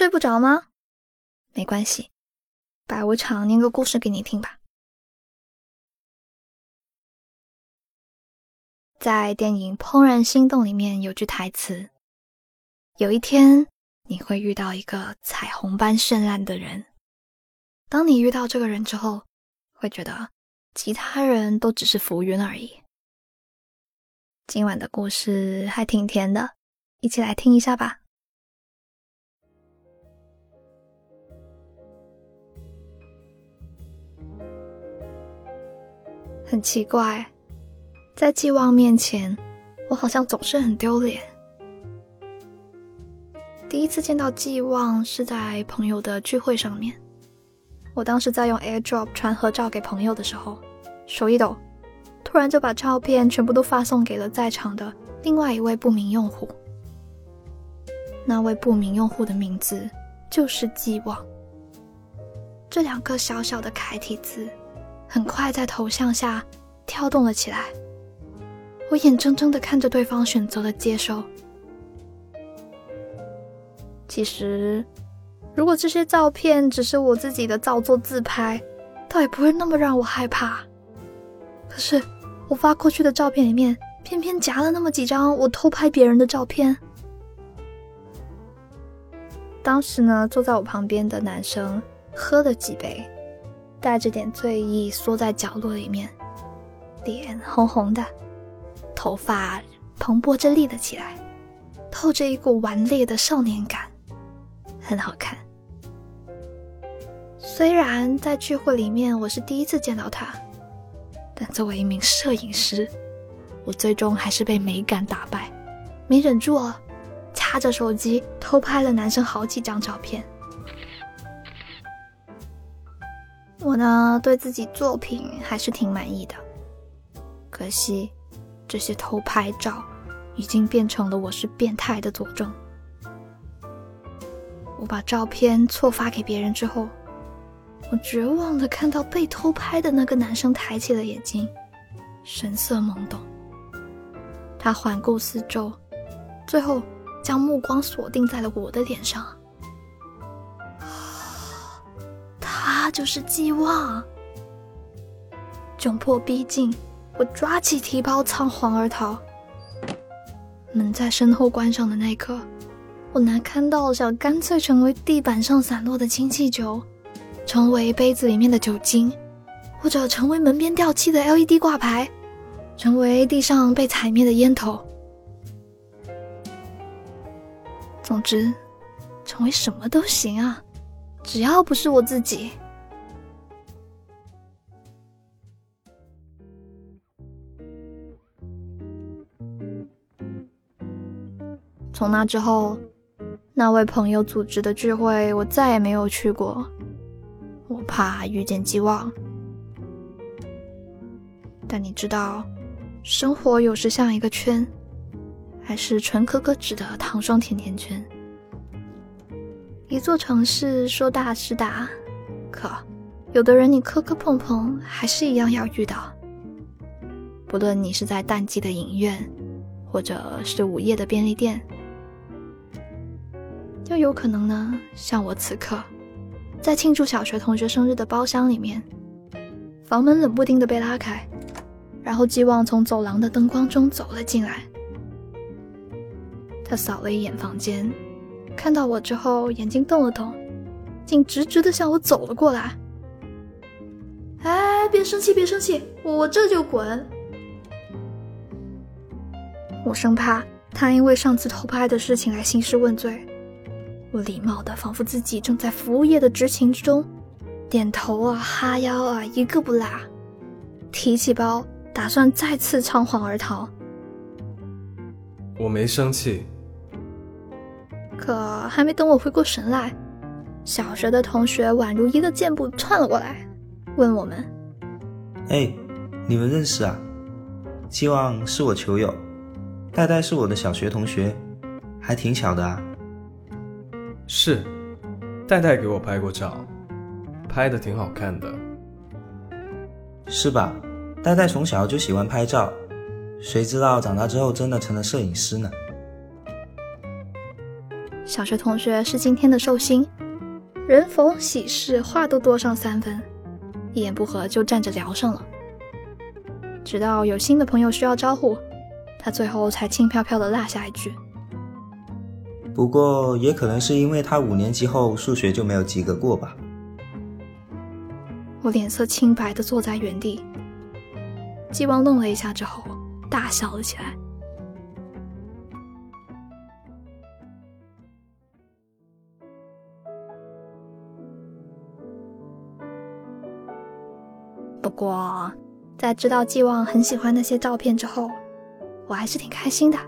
睡不着吗？没关系，百无常念个故事给你听吧。在电影《怦然心动》里面有句台词：“有一天你会遇到一个彩虹般绚烂的人，当你遇到这个人之后，会觉得其他人都只是浮云而已。”今晚的故事还挺甜的，一起来听一下吧。很奇怪，在寄望面前，我好像总是很丢脸。第一次见到寄望是在朋友的聚会上面，我当时在用 AirDrop 传合照给朋友的时候，手一抖，突然就把照片全部都发送给了在场的另外一位不明用户。那位不明用户的名字就是寄望，这两个小小的楷体字。很快在头像下跳动了起来，我眼睁睁的看着对方选择了接收。其实，如果这些照片只是我自己的造作自拍，倒也不会那么让我害怕。可是，我发过去的照片里面，偏偏夹了那么几张我偷拍别人的照片。当时呢，坐在我旁边的男生喝了几杯。带着点醉意，缩在角落里面，脸红红的，头发蓬勃着立了起来，透着一股顽劣的少年感，很好看。虽然在聚会里面我是第一次见到他，但作为一名摄影师，我最终还是被美感打败，没忍住哦，掐着手机偷拍了男生好几张照片。我呢，对自己作品还是挺满意的。可惜，这些偷拍照已经变成了我是变态的佐证。我把照片错发给别人之后，我绝望的看到被偷拍的那个男生抬起了眼睛，神色懵懂。他环顾四周，最后将目光锁定在了我的脸上。就是寄望。窘迫逼近，我抓起提包，仓皇而逃。门在身后关上的那一刻，我难堪到想干脆成为地板上散落的氢气球，成为杯子里面的酒精，或者成为门边掉漆的 LED 挂牌，成为地上被踩灭的烟头。总之，成为什么都行啊，只要不是我自己。从那之后，那位朋友组织的聚会，我再也没有去过。我怕遇见寄望。但你知道，生活有时像一个圈，还是纯可可脂的糖霜甜甜圈。一座城市说大是大，可有的人你磕磕碰碰，还是一样要遇到。不论你是在淡季的影院，或者是午夜的便利店。又有可能呢？像我此刻，在庆祝小学同学生日的包厢里面，房门冷不丁的被拉开，然后寄望从走廊的灯光中走了进来。他扫了一眼房间，看到我之后，眼睛动了动，竟直直的向我走了过来。哎，别生气，别生气，我这就滚！我生怕他因为上次偷拍的事情来兴师问罪。我礼貌的，仿佛自己正在服务业的执勤之中，点头啊，哈腰啊，一个不落，提起包，打算再次仓皇而逃。我没生气，可还没等我回过神来，小学的同学宛如一个箭步窜了过来，问我们：“哎，你们认识啊？希望是我球友，戴戴是我的小学同学，还挺巧的啊。”是，戴戴给我拍过照，拍的挺好看的，是吧？戴戴从小就喜欢拍照，谁知道长大之后真的成了摄影师呢？小学同学是今天的寿星，人逢喜事话都多上三分，一言不合就站着聊上了。直到有新的朋友需要招呼，他最后才轻飘飘的落下一句。不过也可能是因为他五年级后数学就没有及格过吧。我脸色青白的坐在原地，季望愣了一下之后，大笑了起来。不过，在知道季望很喜欢那些照片之后，我还是挺开心的。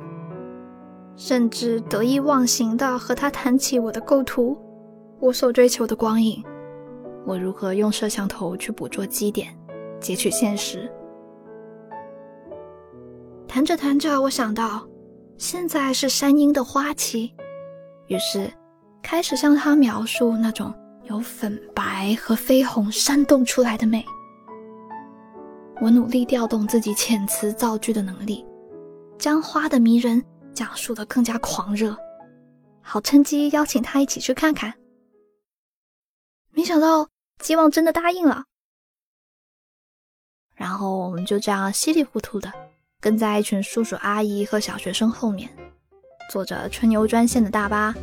甚至得意忘形的和他谈起我的构图，我所追求的光影，我如何用摄像头去捕捉基点，截取现实。谈着谈着，我想到现在是山樱的花期，于是开始向他描述那种由粉白和绯红煽动出来的美。我努力调动自己遣词造句的能力，将花的迷人。讲述的更加狂热，好趁机邀请他一起去看看。没想到吉望真的答应了，然后我们就这样稀里糊涂的跟在一群叔叔阿姨和小学生后面，坐着春游专线的大巴，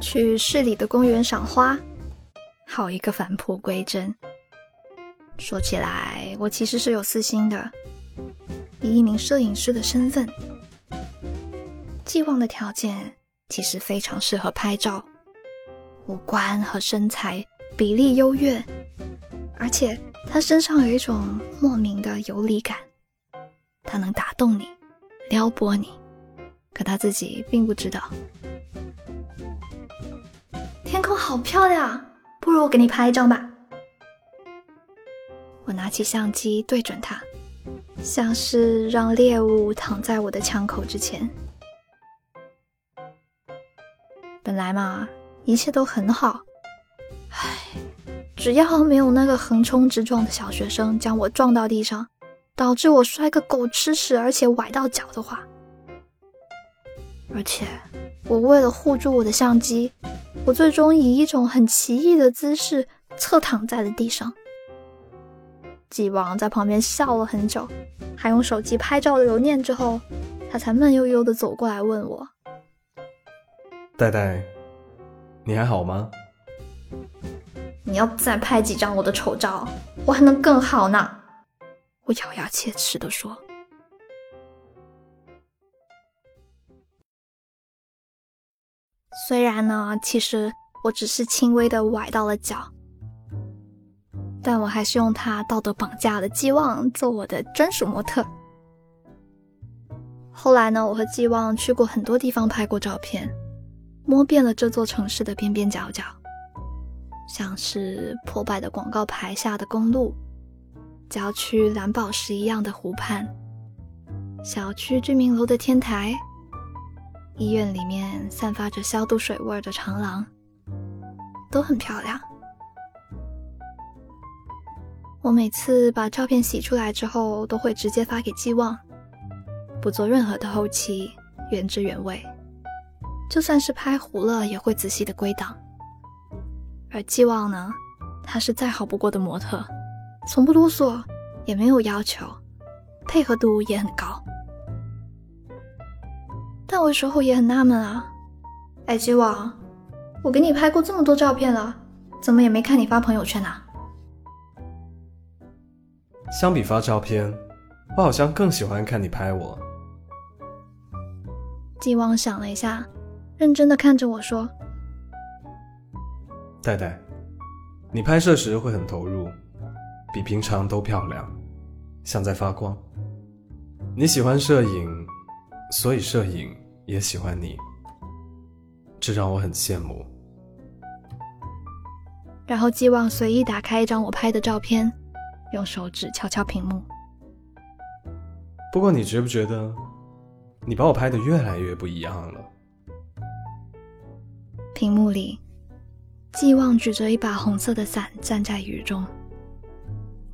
去市里的公园赏花，好一个返璞归真。说起来，我其实是有私心的，以一名摄影师的身份。寄望的条件其实非常适合拍照，五官和身材比例优越，而且他身上有一种莫名的游离感，他能打动你，撩拨你，可他自己并不知道。天空好漂亮，不如我给你拍一张吧。我拿起相机对准他，像是让猎物躺在我的枪口之前。本来嘛，一切都很好。唉，只要没有那个横冲直撞的小学生将我撞到地上，导致我摔个狗吃屎，而且崴到脚的话，而且我为了护住我的相机，我最终以一种很奇异的姿势侧躺在了地上。纪王在旁边笑了很久，还用手机拍照留念之后，他才慢悠悠的走过来问我。戴戴，你还好吗？你要不再拍几张我的丑照，我还能更好呢。我咬牙切齿的说。虽然呢，其实我只是轻微的崴到了脚，但我还是用他道德绑架的寄望做我的专属模特。后来呢，我和寄望去过很多地方拍过照片。摸遍了这座城市的边边角角，像是破败的广告牌下的公路，郊区蓝宝石一样的湖畔，小区居民楼的天台，医院里面散发着消毒水味的长廊，都很漂亮。我每次把照片洗出来之后，都会直接发给季望，不做任何的后期，原汁原味。就算是拍糊了，也会仔细的归档。而季望呢，他是再好不过的模特，从不啰嗦，也没有要求，配合度也很高。但我有时候也很纳闷啊，哎，季望，我给你拍过这么多照片了，怎么也没看你发朋友圈啊？相比发照片，我好像更喜欢看你拍我。季望想了一下。认真的看着我说：“戴戴，你拍摄时会很投入，比平常都漂亮，像在发光。你喜欢摄影，所以摄影也喜欢你，这让我很羡慕。”然后寄望随意打开一张我拍的照片，用手指敲敲屏幕。不过你觉不觉得，你把我拍的越来越不一样了？屏幕里，寄望举着一把红色的伞站在雨中，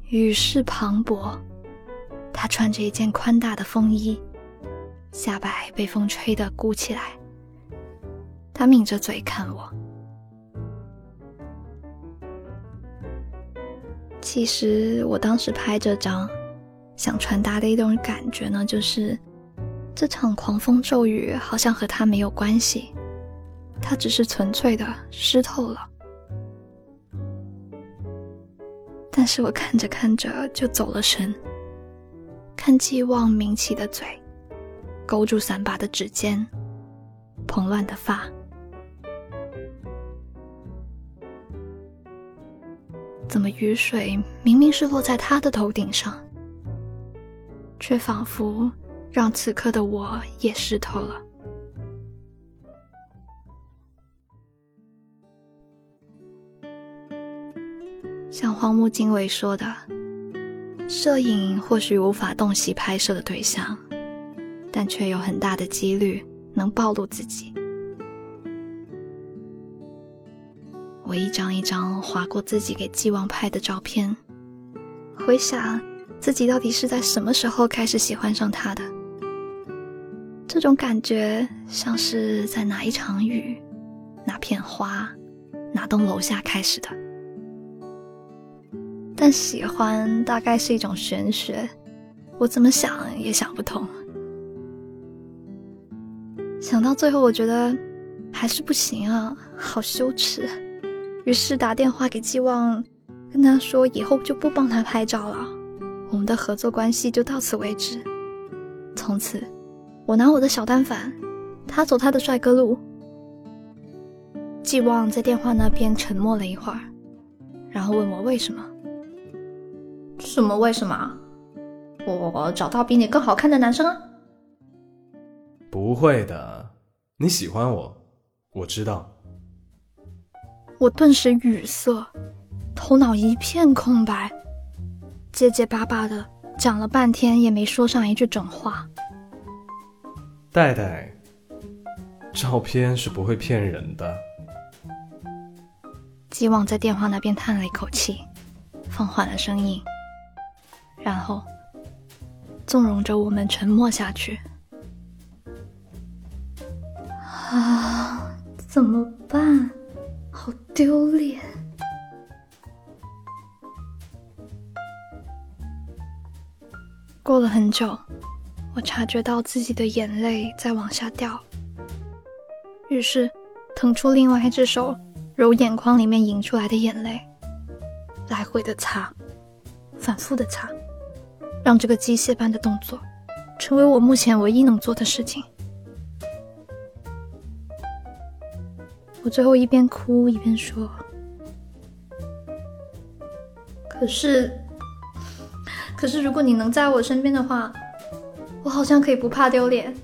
雨势磅礴。他穿着一件宽大的风衣，下摆被风吹得鼓起来。他抿着嘴看我。其实我当时拍这张，想传达的一种感觉呢，就是这场狂风骤雨好像和他没有关系，他只是纯粹的湿透了。但是我看着看着就走了神，看寄望抿起的嘴，勾住伞把的指尖，蓬乱的发。怎么雨水明明是落在他的头顶上，却仿佛让此刻的我也湿透了？像荒木经惟说的，摄影或许无法洞悉拍摄的对象，但却有很大的几率能暴露自己。我一张一张划过自己给纪王拍的照片，回想自己到底是在什么时候开始喜欢上他的。这种感觉像是在哪一场雨、哪片花、哪栋楼下开始的。但喜欢大概是一种玄学，我怎么想也想不通。想到最后，我觉得还是不行啊，好羞耻。于是打电话给季望，跟他说以后就不帮他拍照了，我们的合作关系就到此为止。从此，我拿我的小单反，他走他的帅哥路。季望在电话那边沉默了一会儿，然后问我为什么？什么为什么？我找到比你更好看的男生啊？不会的，你喜欢我，我知道。我顿时语塞，头脑一片空白，结结巴巴的讲了半天，也没说上一句整话。戴戴，照片是不会骗人的。吉望在电话那边叹了一口气，放缓了声音，然后纵容着我们沉默下去。啊，怎么办？好丢脸！过了很久，我察觉到自己的眼泪在往下掉，于是腾出另外一只手揉眼眶里面引出来的眼泪，来回的擦，反复的擦，让这个机械般的动作成为我目前唯一能做的事情。我最后一边哭一边说：“可是，可是，如果你能在我身边的话，我好像可以不怕丢脸。”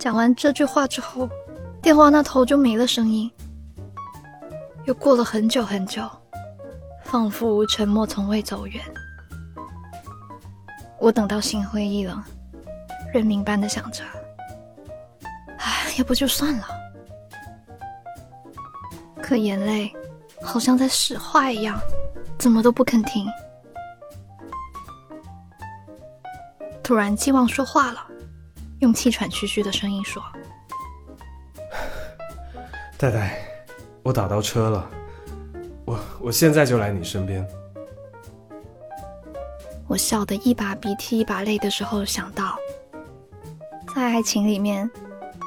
讲完这句话之后，电话那头就没了声音。又过了很久很久，仿佛沉默从未走远。我等到心灰意冷，认命般的想着。要不就算了，可眼泪好像在使坏一样，怎么都不肯停。突然，季望说话了，用气喘吁吁的声音说：“ 戴戴，我打到车了，我现在就来你身边。”我笑得一把鼻涕一把泪的时候，想到，在爱情里面。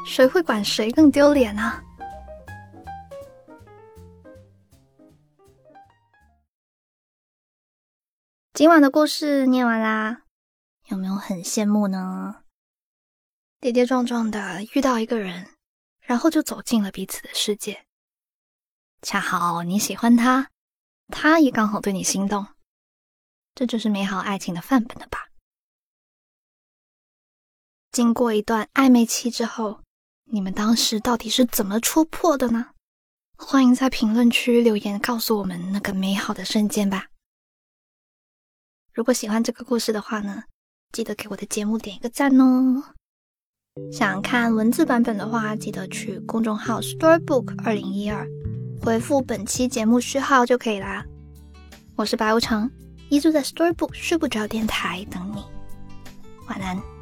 谁会管谁更丢脸啊？今晚的故事念完啦，有没有很羡慕呢？跌跌撞撞的遇到一个人，然后就走进了彼此的世界。恰好你喜欢他，他也刚好对你心动，这就是美好爱情的范本了吧？经过一段暧昧期之后。你们当时到底是怎么戳破的呢？欢迎在评论区留言告诉我们那个美好的瞬间吧。如果喜欢这个故事的话呢，记得给我的节目点一个赞哦。想看文字版本的话，记得去公众号 Storybook 二零一二回复本期节目序号就可以啦。我是白无常，依旧在 Storybook 睡不着电台等你，晚安。